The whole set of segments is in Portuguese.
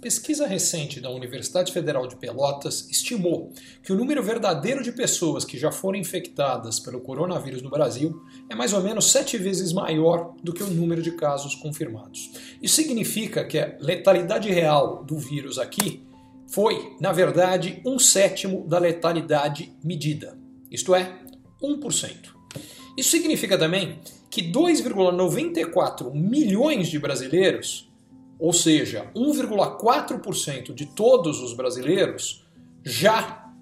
pesquisa recente da Universidade Federal de Pelotas estimou que o número verdadeiro de pessoas que já foram infectadas pelo coronavírus no Brasil é mais ou menos sete vezes maior do que o número de casos confirmados. Isso significa que a letalidade real do vírus aqui foi, na verdade, um sétimo da letalidade medida, isto é, 1%. Isso significa também que 2,94 milhões de brasileiros ou seja, 1,4% de todos os brasileiros já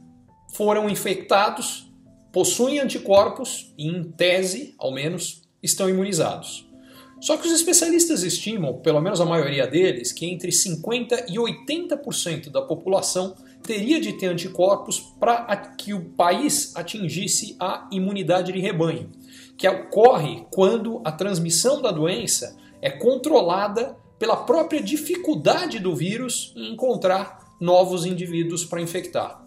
foram infectados, possuem anticorpos e, em tese, ao menos, estão imunizados. Só que os especialistas estimam, pelo menos a maioria deles, que entre 50% e 80% da população teria de ter anticorpos para que o país atingisse a imunidade de rebanho, que ocorre quando a transmissão da doença é controlada pela própria dificuldade do vírus em encontrar novos indivíduos para infectar.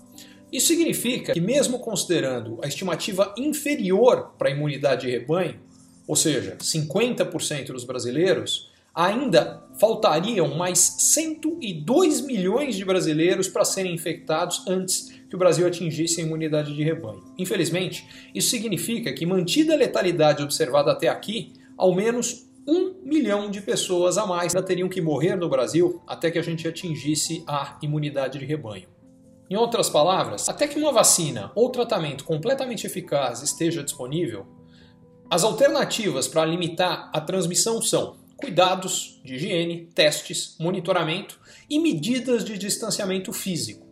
Isso significa que, mesmo considerando a estimativa inferior para a imunidade de rebanho, ou seja, 50% dos brasileiros, ainda faltariam mais 102 milhões de brasileiros para serem infectados antes que o Brasil atingisse a imunidade de rebanho. Infelizmente, isso significa que, mantida a letalidade observada até aqui, ao menos um milhão de pessoas a mais teriam que morrer no Brasil até que a gente atingisse a imunidade de rebanho. Em outras palavras, até que uma vacina ou tratamento completamente eficaz esteja disponível, as alternativas para limitar a transmissão são cuidados de higiene, testes, monitoramento e medidas de distanciamento físico.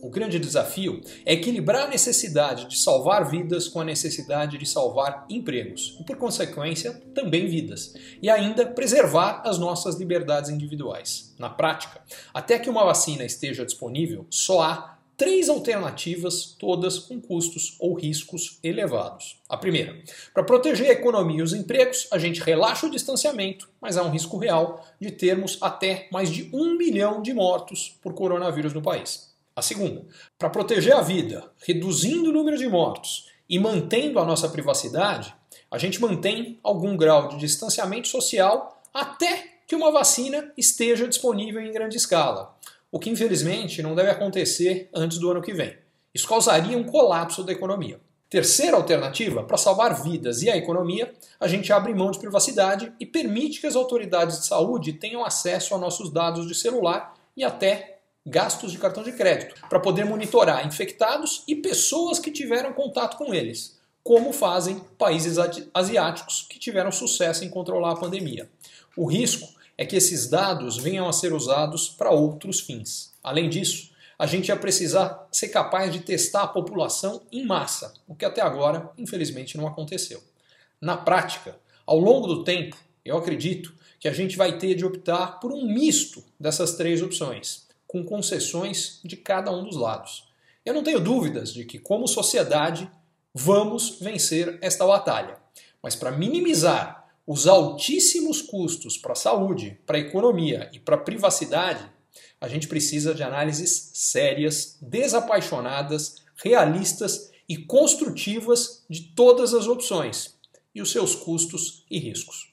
O grande desafio é equilibrar a necessidade de salvar vidas com a necessidade de salvar empregos e, por consequência, também vidas, e ainda preservar as nossas liberdades individuais. Na prática, até que uma vacina esteja disponível, só há três alternativas, todas com custos ou riscos elevados. A primeira, para proteger a economia e os empregos, a gente relaxa o distanciamento, mas há um risco real de termos até mais de um milhão de mortos por coronavírus no país. A segunda, para proteger a vida, reduzindo o número de mortos e mantendo a nossa privacidade, a gente mantém algum grau de distanciamento social até que uma vacina esteja disponível em grande escala, o que infelizmente não deve acontecer antes do ano que vem. Isso causaria um colapso da economia. Terceira alternativa, para salvar vidas e a economia, a gente abre mão de privacidade e permite que as autoridades de saúde tenham acesso a nossos dados de celular e até gastos de cartão de crédito, para poder monitorar infectados e pessoas que tiveram contato com eles, como fazem países asiáticos que tiveram sucesso em controlar a pandemia. O risco é que esses dados venham a ser usados para outros fins. Além disso, a gente ia precisar ser capaz de testar a população em massa, o que até agora, infelizmente, não aconteceu. Na prática, ao longo do tempo, eu acredito que a gente vai ter de optar por um misto dessas três opções com concessões de cada um dos lados. Eu não tenho dúvidas de que, como sociedade, vamos vencer esta batalha. Mas para minimizar os altíssimos custos para a saúde, para a economia e para a privacidade, a gente precisa de análises sérias, desapaixonadas, realistas e construtivas de todas as opções e os seus custos e riscos.